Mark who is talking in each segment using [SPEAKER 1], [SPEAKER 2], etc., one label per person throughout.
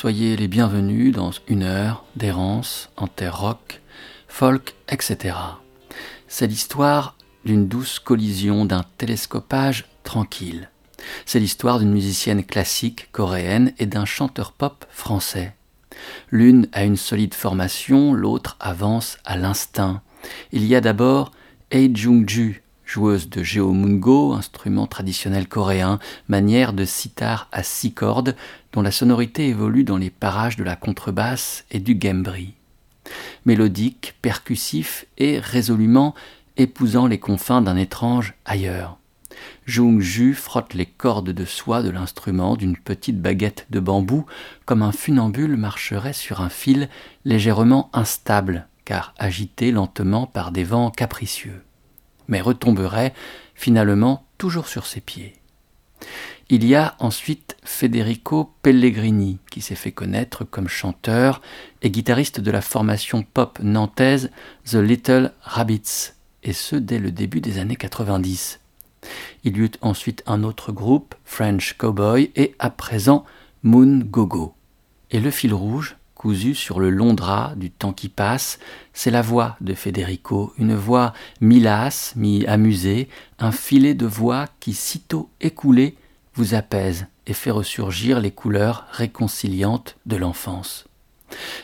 [SPEAKER 1] Soyez les bienvenus dans une heure d'errance en terre rock, folk, etc. C'est l'histoire d'une douce collision, d'un télescopage tranquille. C'est l'histoire d'une musicienne classique coréenne et d'un chanteur pop français. L'une a une solide formation, l'autre avance à l'instinct. Il y a d'abord Hei Jung-ju, joueuse de geomungo, instrument traditionnel coréen, manière de sitar à six cordes, dont la sonorité évolue dans les parages de la contrebasse et du gembri. Mélodique, percussif et résolument épousant les confins d'un étrange ailleurs. Jung Ju frotte les cordes de soie de l'instrument d'une petite baguette de bambou, comme un funambule marcherait sur un fil légèrement instable, car agité lentement par des vents capricieux, mais retomberait finalement toujours sur ses pieds. Il y a ensuite Federico Pellegrini, qui s'est fait connaître comme chanteur et guitariste de la formation pop nantaise The Little Rabbits, et ce dès le début des années 90. Il y eut ensuite un autre groupe, French Cowboy, et à présent Moon Gogo. Et le fil rouge, cousu sur le long drap du temps qui passe, c'est la voix de Federico, une voix mi-lasse, mi-amusée, un filet de voix qui, sitôt écoulé, vous apaise et fait ressurgir les couleurs réconciliantes de l'enfance.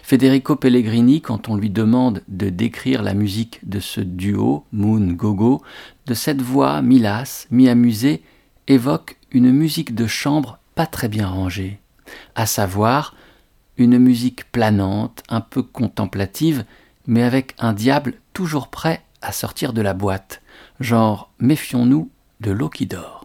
[SPEAKER 1] Federico Pellegrini, quand on lui demande de décrire la musique de ce duo, Moon Gogo, de cette voix mi-lasse, mi-amusée, évoque une musique de chambre pas très bien rangée, à savoir une musique planante, un peu contemplative, mais avec un diable toujours prêt à sortir de la boîte, genre méfions-nous de l'eau qui dort.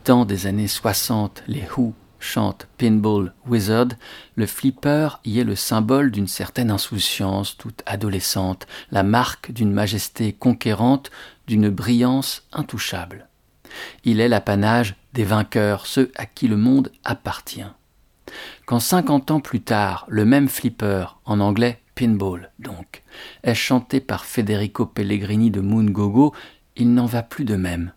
[SPEAKER 1] Mi-temps des années 60, les Who chantent Pinball Wizard, le flipper y est le symbole d'une certaine insouciance toute adolescente, la marque d'une majesté conquérante, d'une brillance intouchable. Il est l'apanage des vainqueurs, ceux à qui le monde appartient. Quand cinquante ans plus tard, le même flipper, en anglais Pinball donc, est chanté par Federico Pellegrini de Moon Gogo, il n'en va plus de même.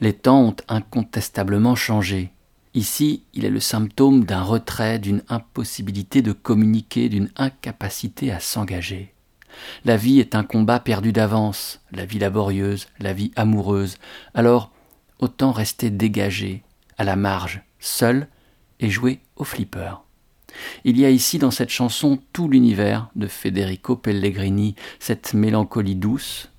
[SPEAKER 1] Les temps ont incontestablement changé. Ici, il est le symptôme d'un retrait, d'une impossibilité de communiquer, d'une incapacité à s'engager. La vie est un combat perdu d'avance, la vie laborieuse, la vie amoureuse. Alors, autant rester dégagé, à la marge, seul, et jouer au flipper. Il y a ici dans cette chanson tout l'univers de Federico Pellegrini, cette mélancolie douce,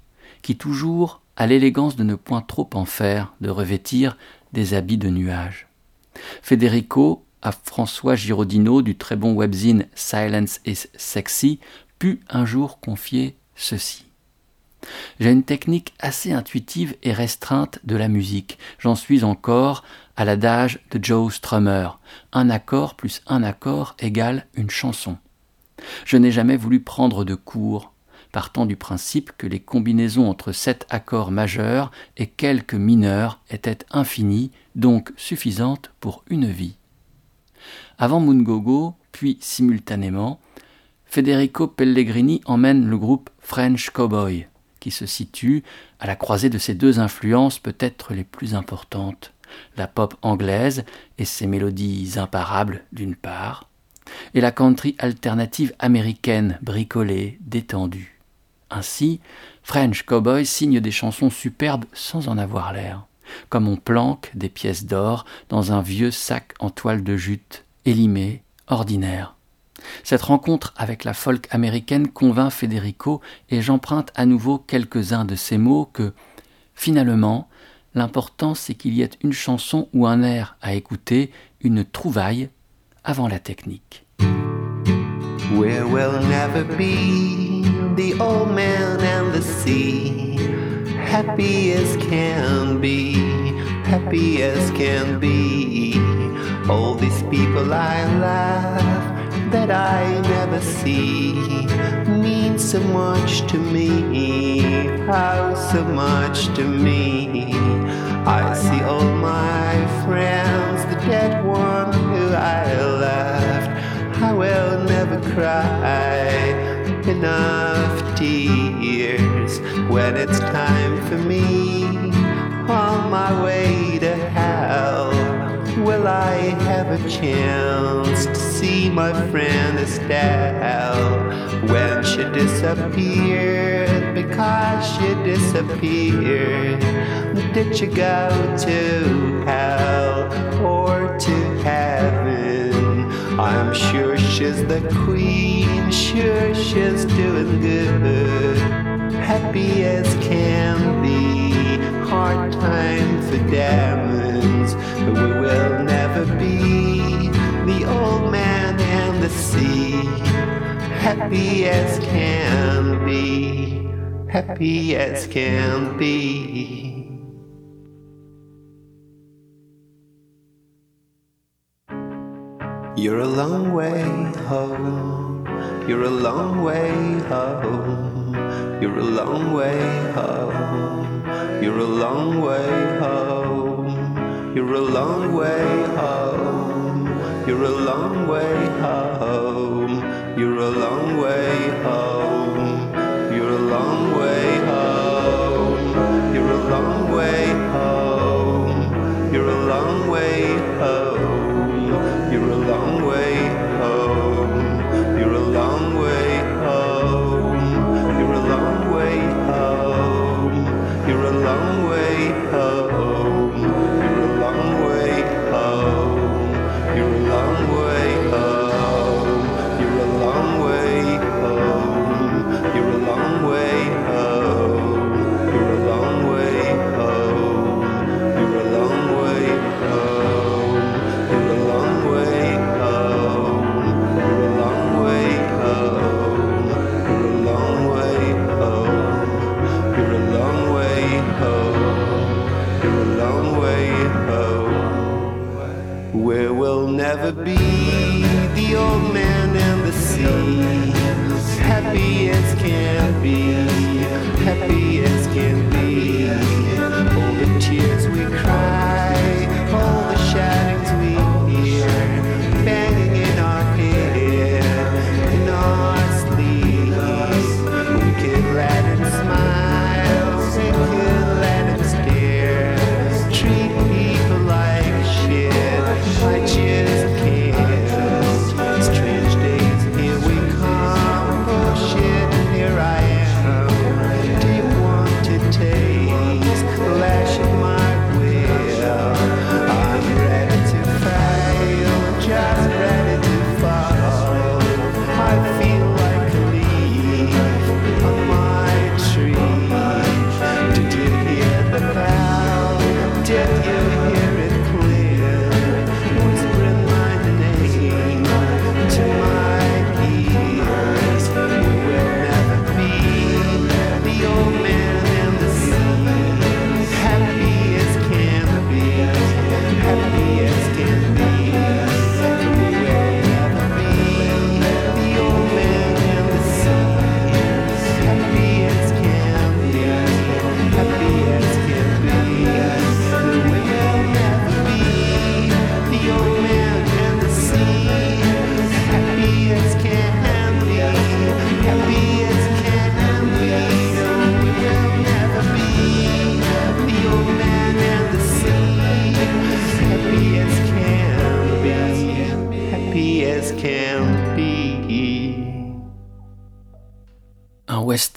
[SPEAKER 1] qui toujours à l'élégance de ne point trop en faire, de revêtir des habits de nuages. Federico, à François Giraudino du très bon webzine Silence is Sexy, put un jour confier ceci. J'ai une technique assez intuitive et restreinte de la musique. J'en suis encore à l'adage de Joe Strummer. Un accord plus un accord égale une chanson. Je n'ai jamais voulu prendre de cours, partant du principe que les combinaisons entre sept accords majeurs et quelques mineurs étaient infinies, donc suffisantes pour une vie. Avant Mungogo, puis simultanément, Federico Pellegrini emmène le groupe French Cowboy, qui se situe à la croisée de ces deux influences peut-être les plus importantes, la pop anglaise et ses mélodies imparables d'une part, et la country alternative américaine bricolée, détendue. Ainsi, French Cowboy signe des chansons superbes sans en avoir l'air, comme on planque des pièces d'or dans un vieux sac en toile de jute, élimé, ordinaire. Cette rencontre avec la folk américaine convainc Federico et j'emprunte à nouveau quelques-uns de ces mots que, finalement, l'important c'est qu'il y ait une chanson ou un air à écouter, une trouvaille avant la technique.
[SPEAKER 2] The old man and the sea. Happy as can be, happy as can be. All these people I love that I never see mean so much to me. How so much to me. I see all time for me on my way to hell. Will I have a chance to see my friend Estelle when she disappeared? Because she disappeared. Did she go to hell or to heaven? I'm sure she's the queen, sure she's doing good. Happy as can be, hard time for diamonds. But we will never be the old man and the sea. Happy as can be, happy as can be. You're a long way home. You're a long way home. You're a long way home. You're a long way home. You're a long way home. You're a long way home. You're a long way home.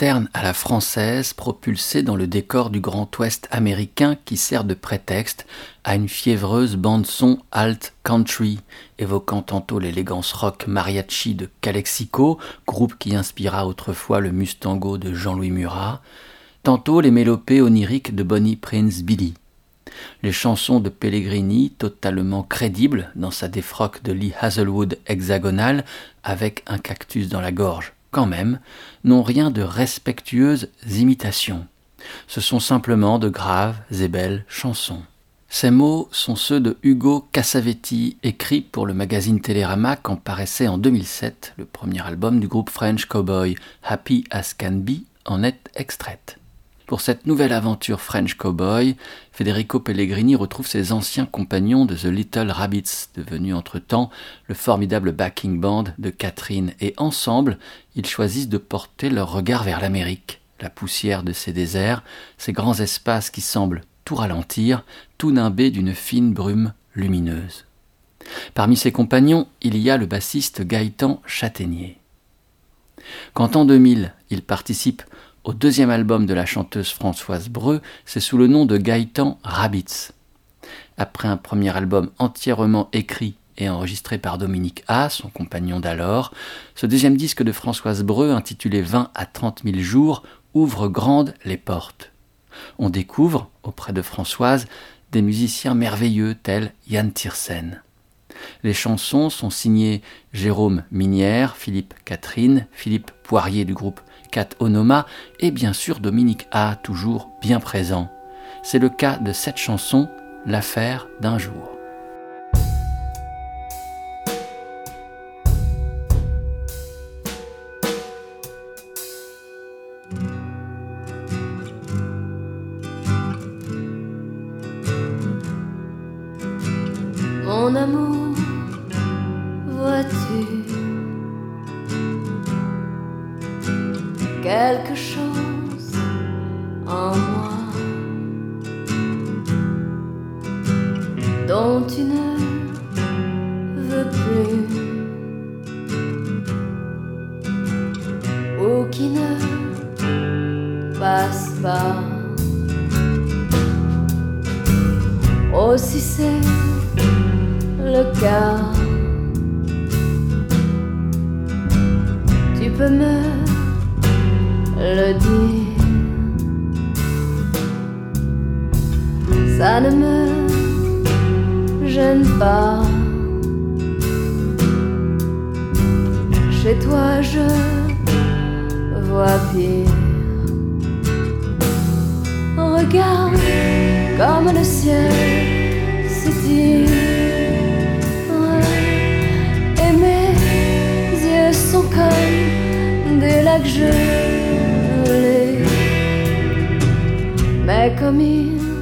[SPEAKER 1] À la française propulsé dans le décor du Grand Ouest américain qui sert de prétexte à une fiévreuse bande-son alt country, évoquant tantôt l'élégance rock mariachi de Calexico, groupe qui inspira autrefois le Mustango de Jean-Louis Murat, tantôt les mélopées oniriques de Bonnie Prince Billy. Les chansons de Pellegrini, totalement crédibles dans sa défroque de Lee Hazelwood hexagonale, avec un cactus dans la gorge quand même, n'ont rien de respectueuses imitations. Ce sont simplement de graves et belles chansons. Ces mots sont ceux de Hugo Cassavetti, écrits pour le magazine Télérama quand paraissait en 2007 le premier album du groupe French Cowboy, Happy as Can Be, en est extraite. Pour cette nouvelle aventure French Cowboy, Federico Pellegrini retrouve ses anciens compagnons de The Little Rabbits, devenu entre-temps le formidable backing band de Catherine, et ensemble, ils choisissent de porter leur regard vers l'Amérique, la poussière de ces déserts, ces grands espaces qui semblent tout ralentir, tout nimbés d'une fine brume lumineuse. Parmi ses compagnons, il y a le bassiste Gaëtan Châtaignier. Quand en 2000, il participe au deuxième album de la chanteuse Françoise Breu, c'est sous le nom de Gaëtan Rabbits. Après un premier album entièrement écrit et enregistré par Dominique A, son compagnon d'alors, ce deuxième disque de Françoise Breu, intitulé 20 à 30 000 jours, ouvre grandes les portes. On découvre, auprès de Françoise, des musiciens merveilleux tels Yann Tiersen. Les chansons sont signées Jérôme Minière, Philippe Catherine, Philippe Poirier du groupe Cat Onoma et bien sûr Dominique A, toujours bien présent. C'est le cas de cette chanson, L'affaire d'un jour.
[SPEAKER 3] Mais comme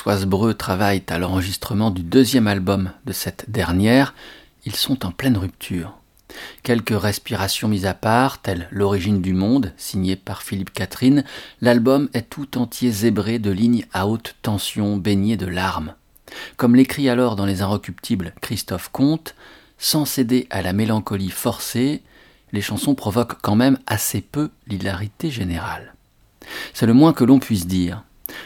[SPEAKER 1] Françoise travaillent à l'enregistrement du deuxième album de cette dernière, ils sont en pleine rupture. Quelques respirations mises à part, telles L'origine du monde, signé par Philippe Catherine, l'album est tout entier zébré de lignes à haute tension baignées de larmes. Comme l'écrit alors dans Les Inrecuptibles Christophe Comte, sans céder à la mélancolie forcée, les chansons provoquent quand même assez peu l'hilarité générale. C'est le moins que l'on puisse dire.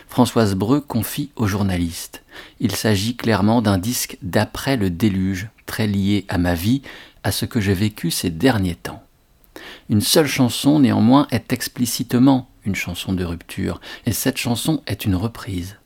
[SPEAKER 1] Françoise Breu confie au journaliste. Il s'agit clairement d'un disque d'après le déluge, très lié à ma vie, à ce que j'ai vécu ces derniers temps. Une seule chanson, néanmoins, est explicitement une chanson de rupture, et cette chanson est une reprise.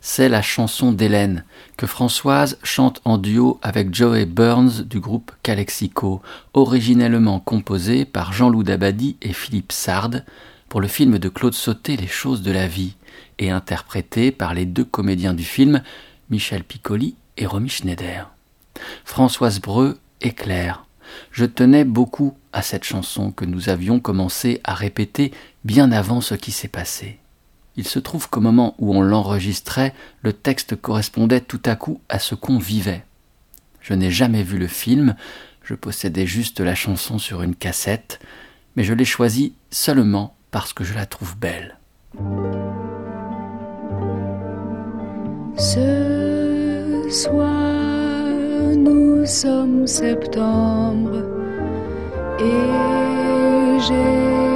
[SPEAKER 1] C'est la chanson d'Hélène, que Françoise chante en duo avec Joey Burns du groupe Calexico, originellement composée par Jean-Loup Dabadi et Philippe Sard, pour le film de Claude Sauté Les choses de la vie, et interprétée par les deux comédiens du film, Michel Piccoli et Romy Schneider. Françoise Breu éclaire. Je tenais beaucoup à cette chanson que nous avions commencé à répéter bien avant ce qui s'est passé. Il se trouve qu'au moment où on l'enregistrait, le texte correspondait tout à coup à ce qu'on vivait. Je n'ai jamais vu le film, je possédais juste la chanson sur une cassette, mais je l'ai choisie seulement parce que je la trouve belle.
[SPEAKER 4] Ce soir, nous sommes septembre et j'ai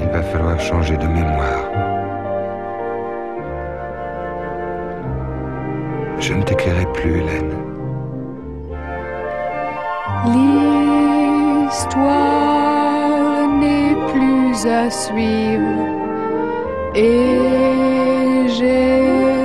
[SPEAKER 5] Il va falloir changer de mémoire. Je ne t'éclairai plus, Hélène.
[SPEAKER 6] L'histoire n'est plus à suivre et j'ai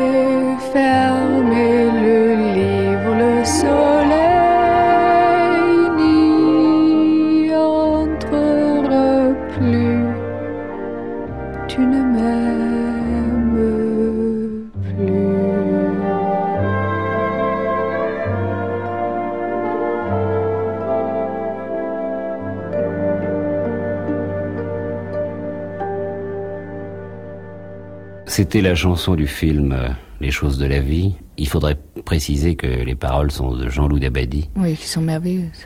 [SPEAKER 7] C'était la chanson du film euh, Les choses de la vie. Il faudrait préciser que les paroles sont de Jean-Loup Dabadi.
[SPEAKER 8] Oui, qui sont merveilleuses.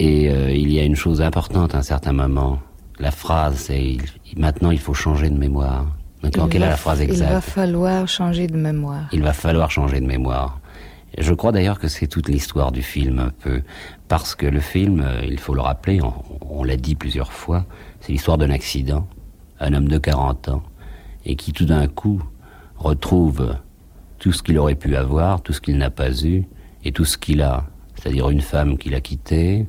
[SPEAKER 7] Et euh, il y a une chose importante à un certain moment. La phrase, c'est maintenant il faut changer de mémoire. Donc,
[SPEAKER 8] Il
[SPEAKER 7] quelle est la phrase
[SPEAKER 8] f- Il va
[SPEAKER 7] exacte
[SPEAKER 8] falloir changer de mémoire.
[SPEAKER 7] Il va falloir changer de mémoire. Je crois d'ailleurs que c'est toute l'histoire du film un peu, parce que le film, euh, il faut le rappeler, on, on l'a dit plusieurs fois, c'est l'histoire d'un accident, un homme de 40 ans, et qui tout d'un coup retrouve tout ce qu'il aurait pu avoir, tout ce qu'il n'a pas eu, et tout ce qu'il a, c'est-à-dire une femme qu'il a quittée,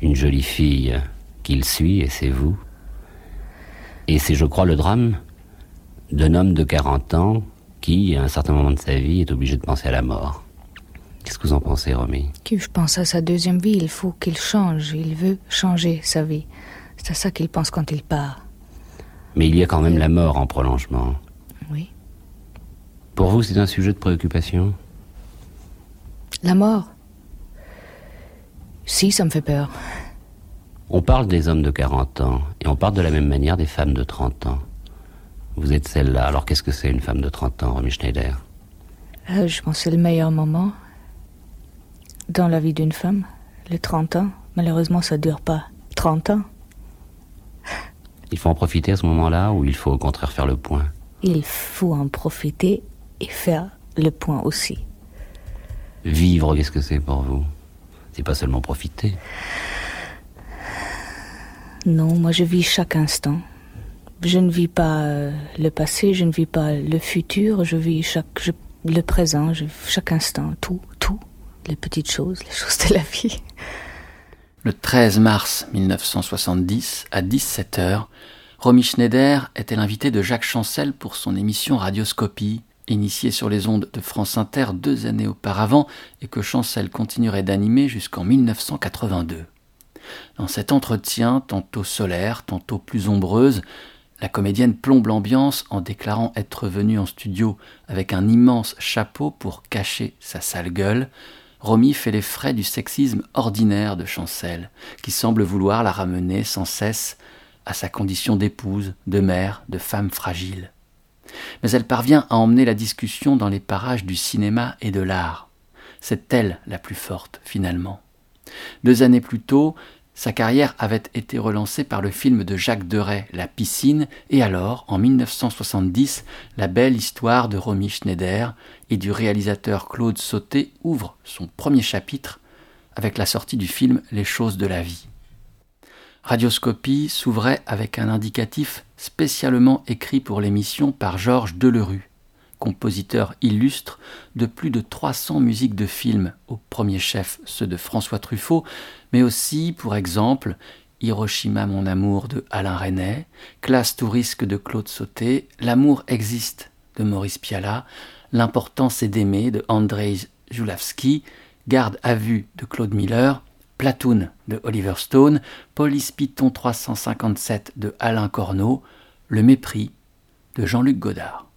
[SPEAKER 7] une jolie fille qu'il suit, et c'est vous. Et c'est, je crois, le drame d'un homme de 40 ans qui, à un certain moment de sa vie, est obligé de penser à la mort. Qu'est-ce que vous en pensez, Romy?
[SPEAKER 8] Je pense à sa deuxième vie, il faut qu'il change, il veut changer sa vie. C'est à ça qu'il pense quand il part.
[SPEAKER 7] Mais il y a quand même la mort en prolongement.
[SPEAKER 8] Oui.
[SPEAKER 7] Pour vous, c'est un sujet de préoccupation?
[SPEAKER 8] La mort? Si, ça me fait peur.
[SPEAKER 7] On parle des hommes de 40 ans, et on parle de la même manière des femmes de 30 ans. Vous êtes celle-là, alors qu'est-ce que c'est une femme de 30 ans, Romy Schneider?
[SPEAKER 8] Euh, je pense que c'est le meilleur moment dans la vie d'une femme, les 30 ans. Malheureusement, ça dure pas 30 ans.
[SPEAKER 7] Il faut en profiter à ce moment-là, ou il faut au contraire faire le point?
[SPEAKER 8] Il faut en profiter et faire le point aussi.
[SPEAKER 7] Vivre, qu'est-ce que c'est pour vous? C'est pas seulement profiter.
[SPEAKER 8] Non, moi je vis chaque instant. Je ne vis pas euh, le passé, je ne vis pas le futur, je vis chaque je- le présent, je, chaque instant, tout, tout, les petites choses, les choses de la vie.
[SPEAKER 1] Le 13 mars 1970, à 17h, Romy Schneider était l'invité de Jacques Chancel pour son émission Radioscopie, initiée sur les ondes de France Inter deux années auparavant et que Chancel continuerait d'animer jusqu'en 1982. Dans cet entretien, tantôt solaire, tantôt plus ombreuse, la comédienne plombe l'ambiance en déclarant être venue en studio avec un immense chapeau pour cacher sa sale gueule. Romy fait les frais du sexisme ordinaire de Chancel, qui semble vouloir la ramener sans cesse à sa condition d'épouse, de mère, de femme fragile. Mais elle parvient à emmener la discussion dans les parages du cinéma et de l'art. C'est elle la plus forte, finalement. Deux années plus tôt, sa carrière avait été relancée par le film de Jacques Deray, La piscine, et alors, en 1970, la belle histoire de Romy Schneider et du réalisateur Claude Sauté ouvre son premier chapitre avec la sortie du film Les choses de la vie. Radioscopie s'ouvrait avec un indicatif spécialement écrit pour l'émission par Georges Delerue, compositeur illustre de plus de 300 musiques de films, au premier chef ceux de François Truffaut, mais aussi, pour exemple, Hiroshima mon amour de Alain Resnais, Classe tout de Claude Sauté, L'amour existe de Maurice Pialat, L'important c'est d'aimer de Andrzej Julavski, Garde à vue de Claude Miller, Platoon de Oliver Stone, Police Python 357 de Alain Corneau, Le mépris de Jean-Luc Godard.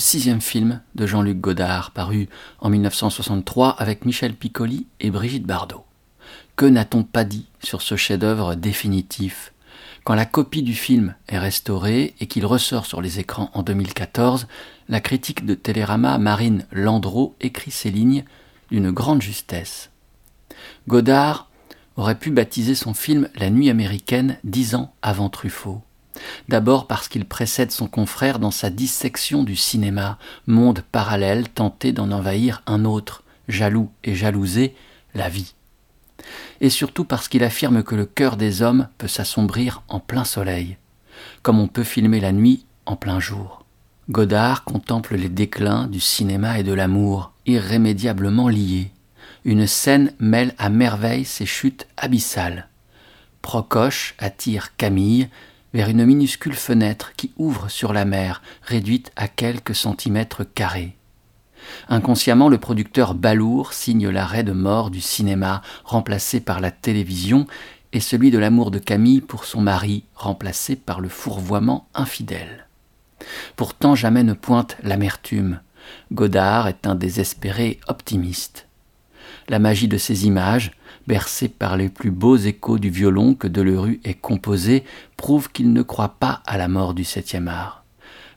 [SPEAKER 1] Sixième film de Jean-Luc Godard, paru en 1963 avec Michel Piccoli et Brigitte Bardot. Que n'a-t-on pas dit sur ce chef-d'œuvre définitif? Quand la copie du film est restaurée et qu'il ressort sur les écrans en 2014, la critique de Télérama Marine Landreau écrit ces lignes d'une grande justesse. Godard aurait pu baptiser son film La nuit américaine dix ans avant Truffaut. D'abord parce qu'il précède son confrère dans sa dissection du cinéma, monde parallèle tenté d'en envahir un autre, jaloux et jalousé, la vie. Et surtout parce qu'il affirme que le cœur des hommes peut s'assombrir en plein soleil, comme on peut filmer la nuit en plein jour. Godard contemple les déclins du cinéma et de l'amour, irrémédiablement liés. Une scène mêle à merveille ces chutes abyssales. Procoche attire Camille, vers une minuscule fenêtre qui ouvre sur la mer, réduite à quelques centimètres carrés. Inconsciemment, le producteur Balour signe l'arrêt de mort du cinéma, remplacé par la télévision, et celui de l'amour de Camille pour son mari, remplacé par le fourvoiement infidèle. Pourtant jamais ne pointe l'amertume. Godard est un désespéré optimiste. La magie de ces images, bercé par les plus beaux échos du violon que Delerue ait composé, prouve qu'il ne croit pas à la mort du septième art.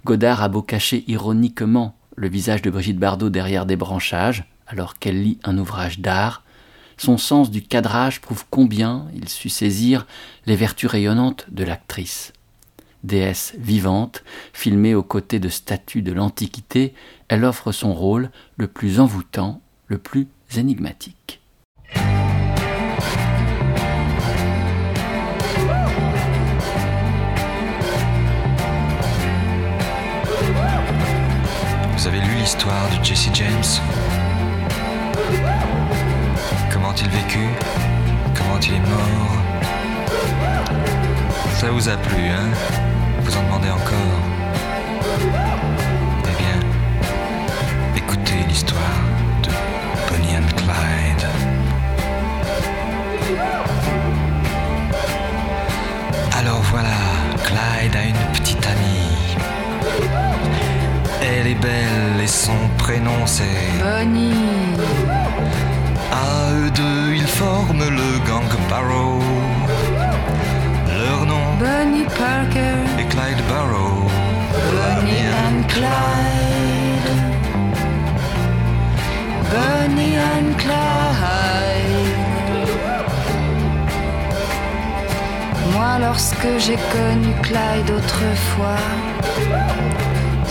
[SPEAKER 1] Godard a beau cacher ironiquement le visage de Brigitte Bardot derrière des branchages, alors qu'elle lit un ouvrage d'art, son sens du cadrage prouve combien il sut saisir les vertus rayonnantes de l'actrice. Déesse vivante, filmée aux côtés de statues de l'Antiquité, elle offre son rôle le plus envoûtant, le plus énigmatique.
[SPEAKER 9] L'histoire de Jesse James. Comment il vécut Comment il est mort. Ça vous a plu, hein? Vous en demandez encore? Eh bien, écoutez l'histoire de Bonnie and Clyde. Alors voilà, Clyde a une petite amie. Elle est belle et son prénom c'est...
[SPEAKER 6] Bonnie,
[SPEAKER 9] À eux deux, ils forment le gang Barrow. Leur nom
[SPEAKER 6] Bonnie Parker,
[SPEAKER 9] est Clyde Barrow.
[SPEAKER 6] Bonnie and Clyde. Bonnie and Clyde. Moi, lorsque j'ai connu Clyde autrefois,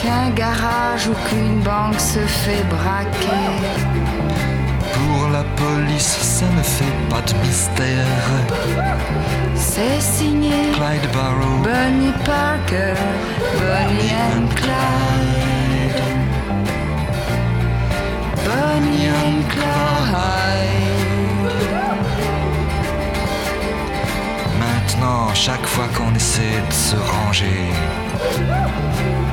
[SPEAKER 6] Qu'un garage ou qu'une banque se fait braquer.
[SPEAKER 9] pour la police, ça ne fait pas de mystère.
[SPEAKER 6] C'est signé
[SPEAKER 9] Clyde Barrow,
[SPEAKER 6] Bonnie Parker, Bonnie and Clyde. Bonnie and Clyde.
[SPEAKER 9] maintenant, chaque fois qu'on essaie de se ranger,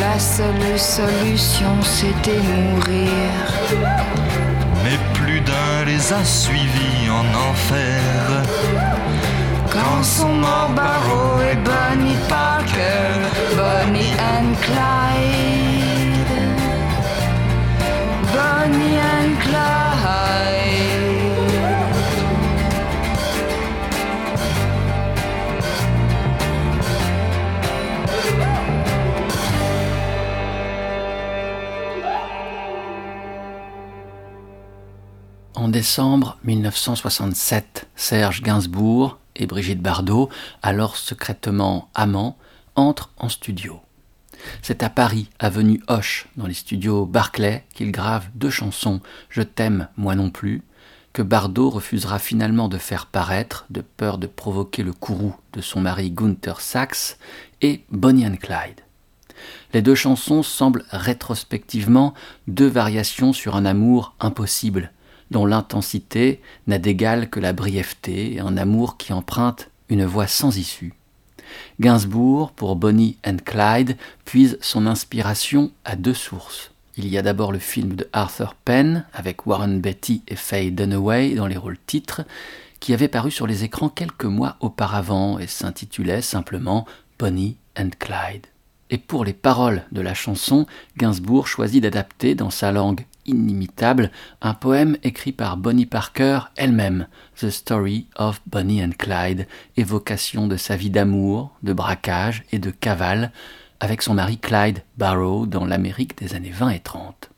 [SPEAKER 6] La seule solution, c'était mourir.
[SPEAKER 9] Mais plus d'un les a suivis en enfer.
[SPEAKER 6] Quand sont morts Barrow et Bonnie Parker, Bonnie and Clyde. Bonnie and Clyde.
[SPEAKER 1] En décembre 1967, Serge Gainsbourg et Brigitte Bardot, alors secrètement amants, entrent en studio. C'est à Paris, avenue Hoche, dans les studios Barclay, qu'ils gravent deux chansons, Je t'aime, moi non plus, que Bardot refusera finalement de faire paraître, de peur de provoquer le courroux de son mari Gunther Sachs, et Bonnie and Clyde. Les deux chansons semblent rétrospectivement deux variations sur un amour impossible, dont l'intensité n'a d'égal que la brièveté, un amour qui emprunte une voie sans issue. Gainsbourg, pour Bonnie and Clyde, puise son inspiration à deux sources. Il y a d'abord le film de Arthur Penn, avec Warren Beatty et Faye Dunaway dans les rôles titres, qui avait paru sur les écrans quelques mois auparavant et s'intitulait simplement Bonnie and Clyde. Et pour les paroles de la chanson, Gainsbourg choisit d'adapter dans sa langue inimitable un poème écrit par Bonnie Parker elle-même, The Story of Bonnie and Clyde, évocation de sa vie d'amour, de braquage et de cavale, avec son mari Clyde Barrow dans l'Amérique des années 20 et 30.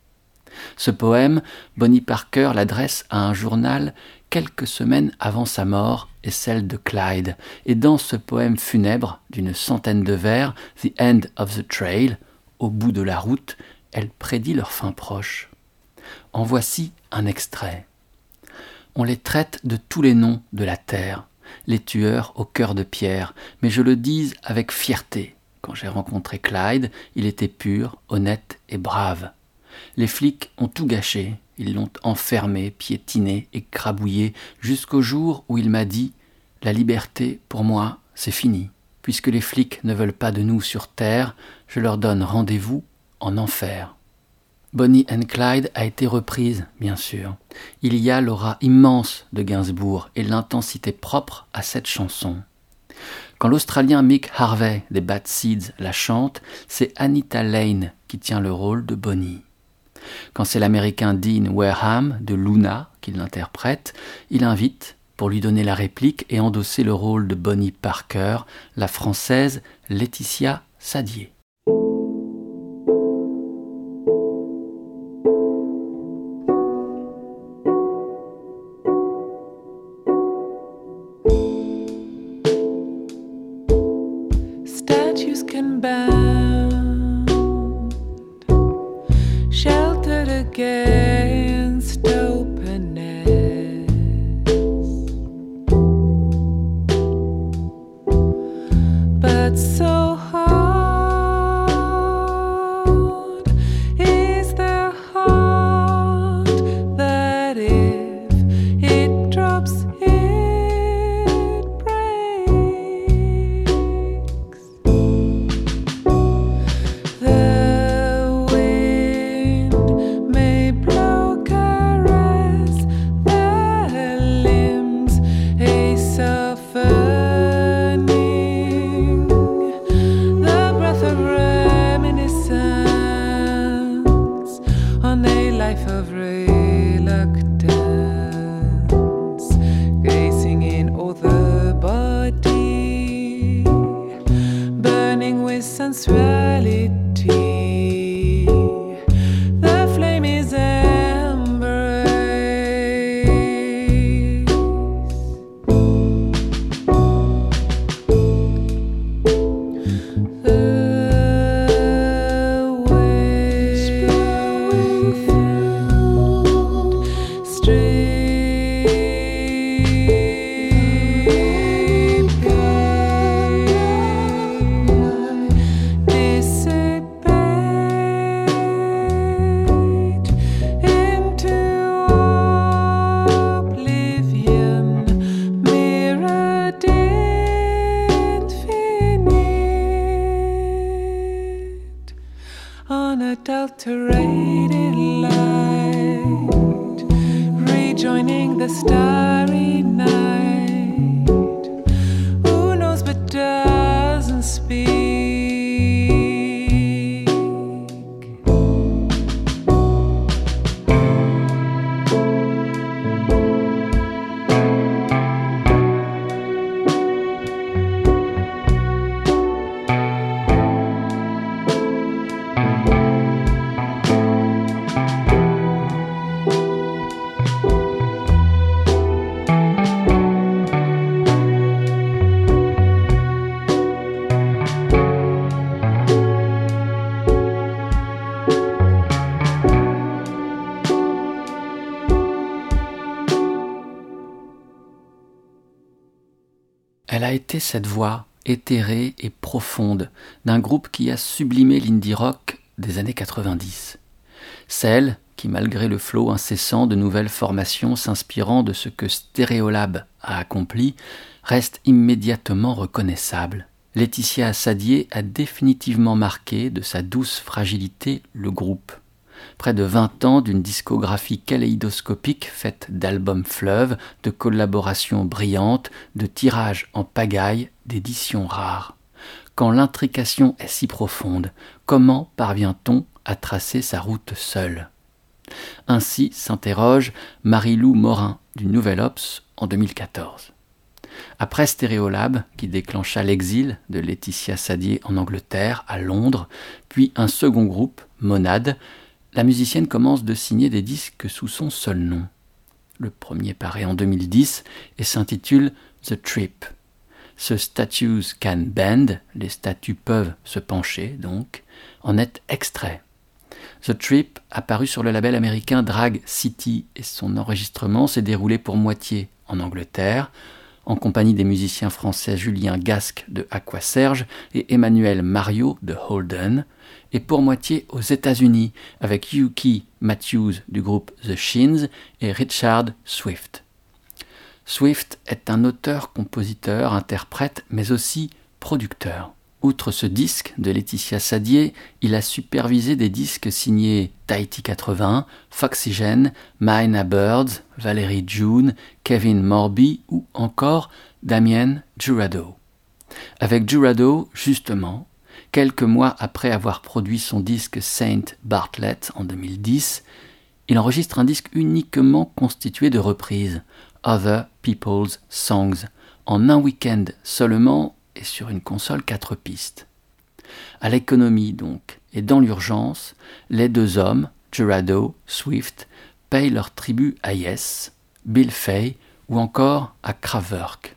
[SPEAKER 1] Ce poème, Bonnie Parker l'adresse à un journal quelques semaines avant sa mort et celle de Clyde, et dans ce poème funèbre d'une centaine de vers, The End of the Trail, au bout de la route, elle prédit leur fin proche. En voici un extrait. On les traite de tous les noms de la terre, les tueurs au cœur de pierre, mais je le dis avec fierté. Quand j'ai rencontré Clyde, il était pur, honnête et brave. Les flics ont tout gâché, ils l'ont enfermé, piétiné, écrabouillé, jusqu'au jour où il m'a dit La liberté, pour moi, c'est fini. Puisque les flics ne veulent pas de nous sur terre, je leur donne rendez-vous en enfer. Bonnie and Clyde a été reprise, bien sûr. Il y a l'aura immense de Gainsbourg et l'intensité propre à cette chanson. Quand l'Australien Mick Harvey des Bad Seeds la chante, c'est Anita Lane qui tient le rôle de Bonnie. Quand c'est l'Américain Dean Wareham de Luna qui l'interprète, il invite, pour lui donner la réplique et endosser le rôle de Bonnie Parker, la Française Laetitia Sadier. Cette voix éthérée et profonde d'un groupe qui a sublimé l'indie rock des années 90. Celle qui, malgré le flot incessant de nouvelles formations s'inspirant de ce que Stereolab a accompli, reste immédiatement reconnaissable. Laetitia Sadier a définitivement marqué de sa douce fragilité le groupe près de 20 ans d'une discographie kaléidoscopique faite d'albums fleuves, de collaborations brillantes, de tirages en pagaille, d'éditions rares. Quand l'intrication est si profonde, comment parvient-on à tracer sa route seule? Ainsi s'interroge Marie-Lou Morin du Nouvel Ops en 2014. Après Stéréolab, qui déclencha l'exil de Laetitia Sadier en Angleterre, à Londres, puis un second groupe, Monade, la musicienne commence de signer des disques sous son seul nom. Le premier paraît en 2010 et s'intitule The Trip. Ce Statues Can Bend, les statues peuvent se pencher donc, en est extrait. The Trip, apparu sur le label américain Drag City, et son enregistrement s'est déroulé pour moitié en Angleterre, en compagnie des musiciens français Julien Gasque de Aqua Serge et Emmanuel Mario de Holden, et pour moitié aux États-Unis avec Yuki Matthews du groupe The Shins et Richard Swift. Swift est un auteur, compositeur, interprète, mais aussi producteur. Outre ce disque de Laetitia Sadier, il a supervisé des disques signés Tahiti 80, Foxygen, Mina Birds, Valérie June, Kevin Morby ou encore Damien Jurado. Avec Jurado, justement, quelques mois après avoir produit son disque Saint Bartlett en 2010, il enregistre un disque uniquement constitué de reprises, Other People's Songs, en un week-end seulement et sur une console 4 pistes. À l'économie donc, et dans l'urgence, les deux hommes, Gerardo, Swift, payent leur tribut à Yes, Bill Fay ou encore à Kraftwerk.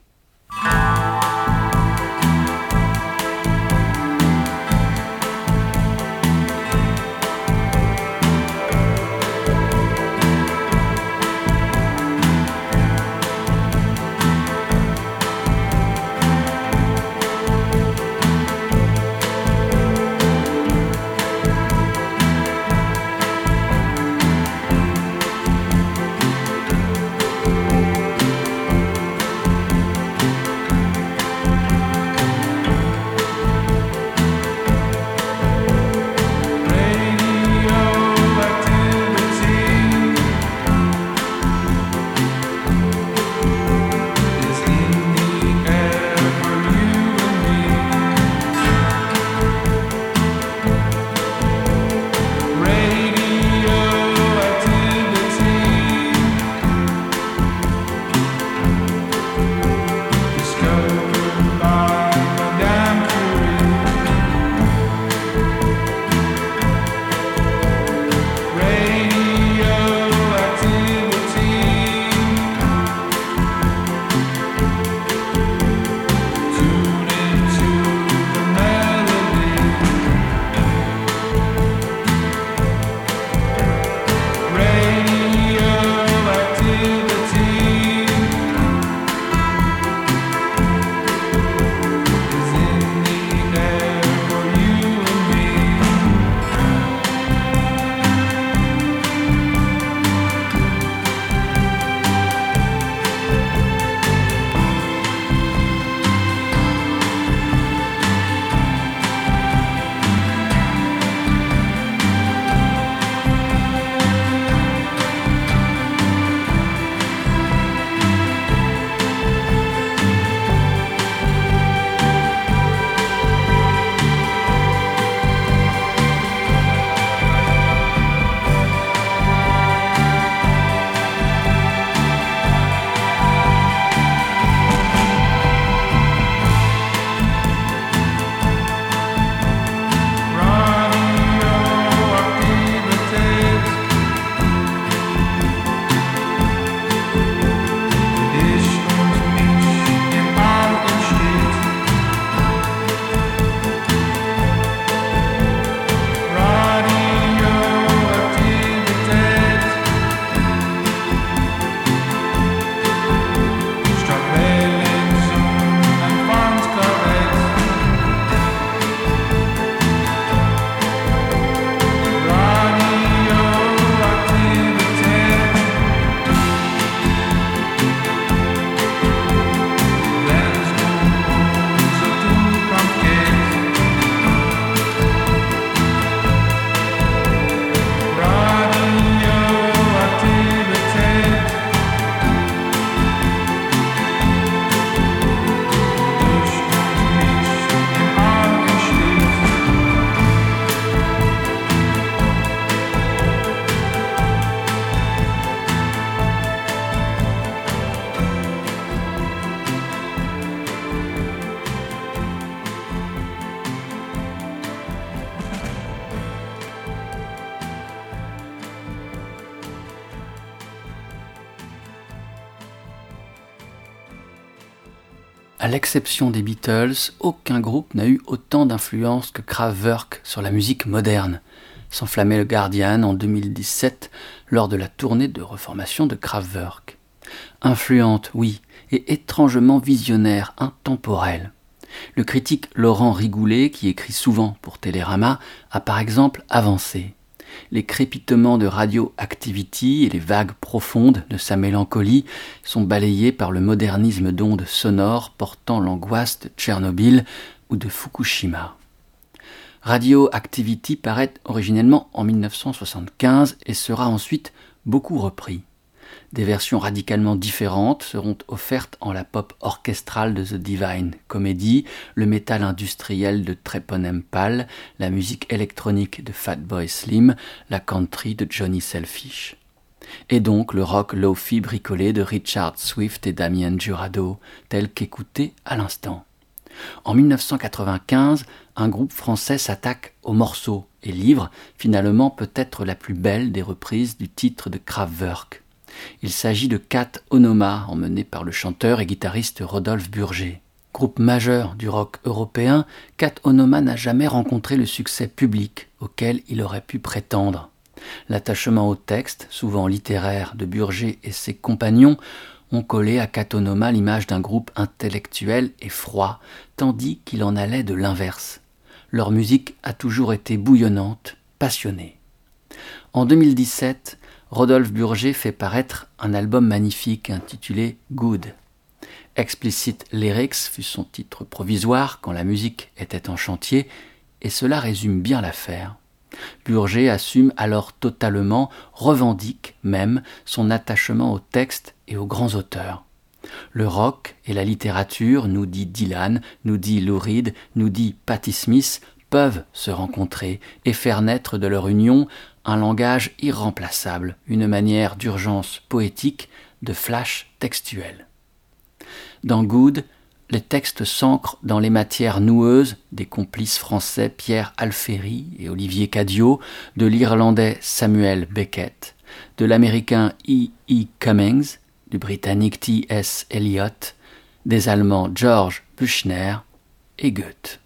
[SPEAKER 1] L'exception des Beatles, aucun groupe n'a eu autant d'influence que Kraftwerk sur la musique moderne, s'enflammait le Guardian en 2017 lors de la tournée de reformation de Kraftwerk. Influente, oui, et étrangement visionnaire, intemporelle. Le critique Laurent Rigoulet, qui écrit souvent pour Télérama, a par exemple avancé. Les crépitements de Radio Activity et les vagues profondes de sa mélancolie sont balayés par le modernisme d'ondes sonores portant l'angoisse de Tchernobyl ou de Fukushima. Radio Activity paraît originellement en 1975 et sera ensuite beaucoup repris. Des versions radicalement différentes seront offertes en la pop orchestrale de The Divine Comedy, le métal industriel de Treponem Pal, la musique électronique de Fatboy Slim, la country de Johnny Selfish. Et donc le rock low-fi bricolé de Richard Swift et Damien Jurado, tel qu'écouté à l'instant. En 1995, un groupe français s'attaque au morceau et livre finalement peut-être la plus belle des reprises du titre de Kraftwerk. Il s'agit de Cat Onoma, emmené par le chanteur et guitariste Rodolphe Burger. Groupe majeur du rock européen, Cat Onoma n'a jamais rencontré le succès public auquel il aurait pu prétendre. L'attachement au texte, souvent littéraire, de Burger et ses compagnons ont collé à Cat Onoma l'image d'un groupe intellectuel et froid, tandis qu'il en allait de l'inverse. Leur musique a toujours été bouillonnante, passionnée. En 2017, Rodolphe Burger fait paraître un album magnifique intitulé Good. Explicit Lyrics fut son titre provisoire quand la musique était en chantier, et cela résume bien l'affaire. Burger assume alors totalement, revendique même son attachement au texte et aux grands auteurs. Le rock et la littérature, nous dit Dylan, nous dit Lou Reed, nous dit Patti Smith, peuvent se rencontrer et faire naître de leur union un langage irremplaçable, une manière d'urgence poétique, de flash textuel. Dans Good, les textes s'ancrent dans les matières noueuses des complices français Pierre Alféry et Olivier Cadio, de l'Irlandais Samuel Beckett, de l'Américain E. E. Cummings, du Britannique T. S. Eliot, des Allemands George Büchner et Goethe.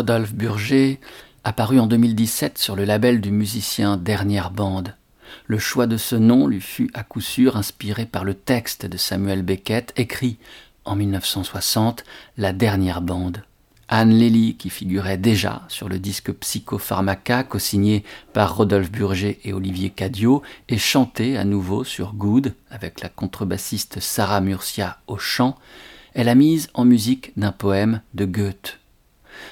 [SPEAKER 1] Rodolphe Burger, apparu en 2017 sur le label du musicien Dernière Bande. Le choix de ce nom lui fut à coup sûr inspiré par le texte de Samuel Beckett, écrit en 1960, La Dernière Bande. Anne Lely, qui figurait déjà sur le disque Psychopharmaca, co-signé par Rodolphe Burger et Olivier Cadio, et chanté à nouveau sur Good avec la contrebassiste Sarah Murcia au chant, est la mise en musique d'un poème de Goethe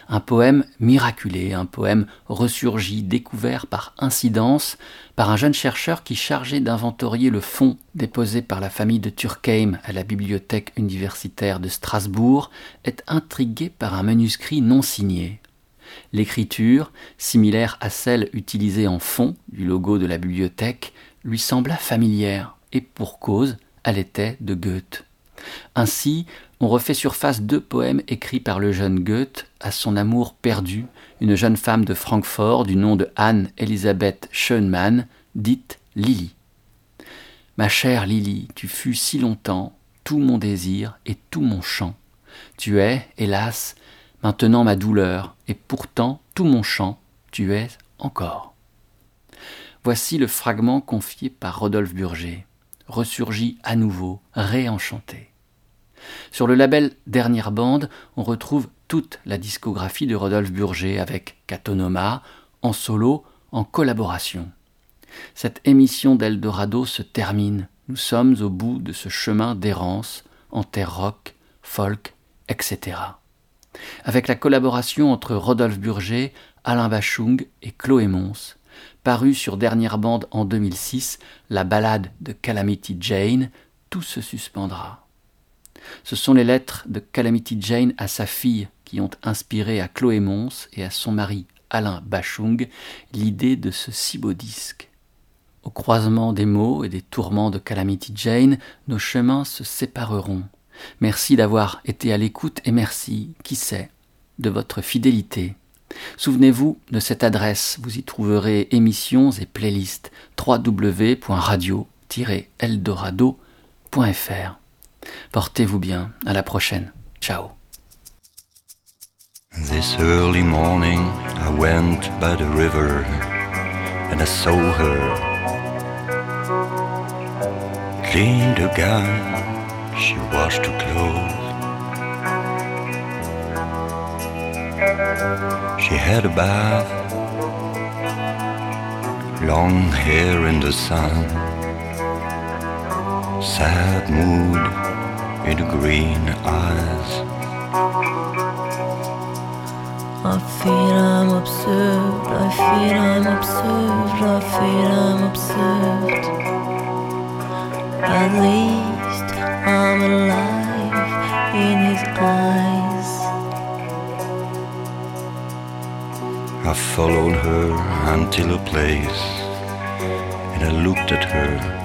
[SPEAKER 1] un poème miraculé, un poème ressurgi, découvert par incidence par un jeune chercheur qui, chargé d'inventorier le fonds déposé par la famille de Turkheim à la bibliothèque universitaire de Strasbourg, est intrigué par un manuscrit non signé. L'écriture, similaire à celle utilisée en fond du logo de la bibliothèque, lui sembla familière, et pour cause, elle était de Goethe. Ainsi, on refait surface deux poèmes écrits par le jeune Goethe à son amour perdu, une jeune femme de Francfort du nom de Anne Elisabeth Schönmann, dite Lily. Ma chère Lily, tu fus si longtemps tout mon désir et tout mon chant. Tu es, hélas, maintenant ma douleur, et pourtant tout mon chant, tu es encore. Voici le fragment confié par Rodolphe Burger, ressurgi à nouveau, réenchanté. Sur le label Dernière Bande, on retrouve toute la discographie de Rodolphe Burger avec Catonoma, en solo, en collaboration. Cette émission d'Eldorado se termine. Nous sommes au bout de ce chemin d'errance en terre rock, folk, etc. Avec la collaboration entre Rodolphe Burger, Alain Bachung et Chloé Mons, paru sur Dernière Bande en 2006, la ballade de Calamity Jane, tout se suspendra. Ce sont les lettres de Calamity Jane à sa fille qui ont inspiré à Chloé Mons et à son mari Alain Bachung l'idée de ce si beau disque. Au croisement des mots et des tourments de Calamity Jane, nos chemins se sépareront. Merci d'avoir été à l'écoute et merci, qui sait, de votre fidélité. Souvenez-vous de cette adresse, vous y trouverez émissions et playlists www.radio-eldorado.fr. Portez-vous bien. À la prochaine. Ciao.
[SPEAKER 9] This early morning I went by the river and I saw her. Cleaned her gown, she washed her clothes. She had a bath, long hair in the sun, sad mood with green eyes.
[SPEAKER 10] I feel I'm absurd, I feel I'm absurd, I feel I'm absurd. At least I'm alive in his eyes.
[SPEAKER 9] I followed her until a place, and I looked at her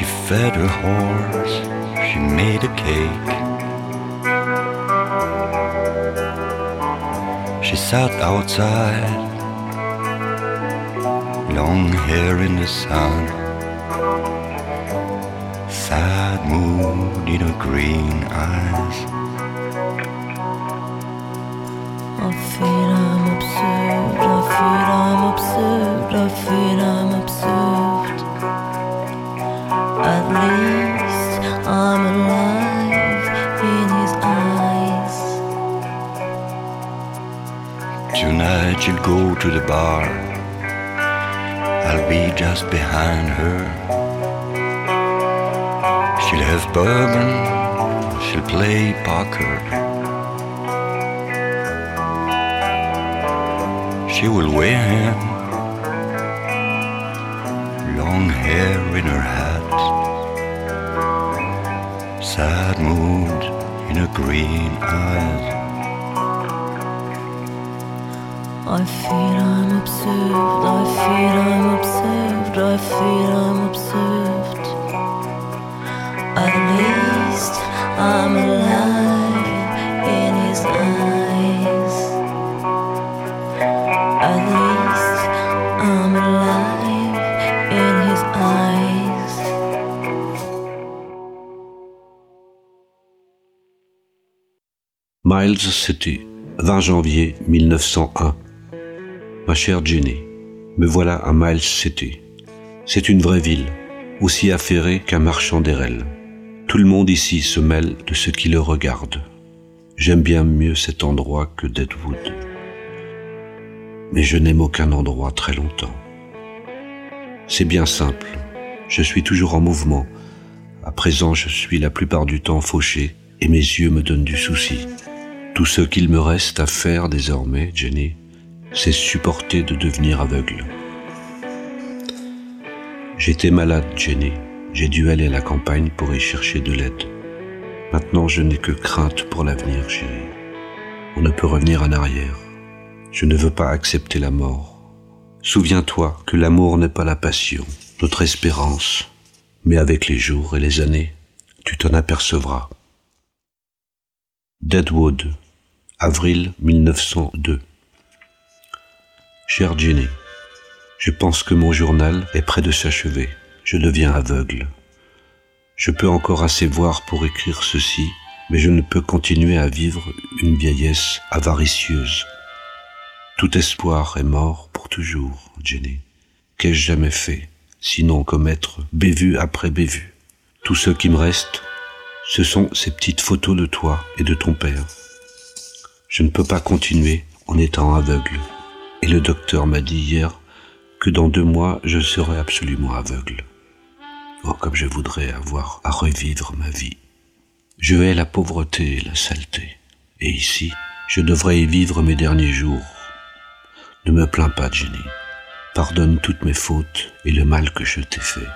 [SPEAKER 9] she fed her horse, she made a cake. She sat outside, long hair in the sun, sad mood in her green eyes.
[SPEAKER 10] Feel I'm absurd, I feel I'm absurd. At least I'm alive in his eyes.
[SPEAKER 9] Tonight she'll go to the bar. I'll be just behind her. She'll have bourbon, she'll play poker. She will wear long hair in her hat sad mood in her green eyes.
[SPEAKER 10] I feel I'm observed, I feel I'm observed, I feel I'm observed. At least I'm alive
[SPEAKER 11] Miles City, 20 janvier 1901. Ma chère Jenny, me voilà à Miles City. C'est une vraie ville, aussi affairée qu'un marchand d'RL. Tout le monde ici se mêle de ce qui le regarde. J'aime bien mieux cet endroit que Deadwood. Mais je n'aime aucun endroit très longtemps. C'est bien simple. Je suis toujours en mouvement. À présent, je suis la plupart du temps fauché et mes yeux me donnent du souci. Tout ce qu'il me reste à faire désormais, Jenny, c'est supporter de devenir aveugle. J'étais malade, Jenny. J'ai dû aller à la campagne pour y chercher de l'aide. Maintenant, je n'ai que crainte pour l'avenir, chérie. On ne peut revenir en arrière. Je ne veux pas accepter la mort. Souviens-toi que l'amour n'est pas la passion, notre espérance, mais avec les jours et les années, tu t'en apercevras. Deadwood, avril 1902. Cher Jenny, je pense que mon journal est près de s'achever. Je deviens aveugle. Je peux encore assez voir pour écrire ceci, mais je ne peux continuer à vivre une vieillesse avaricieuse. Tout espoir est mort pour toujours, Jenny. Qu'ai-je jamais fait, sinon commettre bévue après bévue Tout ce qui me reste, ce sont ces petites photos de toi et de ton père. Je ne peux pas continuer en étant aveugle. Et le docteur m'a dit hier que dans deux mois, je serai absolument aveugle. Oh, comme je voudrais avoir à revivre ma vie. Je hais la pauvreté et la saleté. Et ici, je devrais y vivre mes derniers jours. Ne me plains pas, Jenny. Pardonne toutes mes fautes et le mal que je t'ai fait.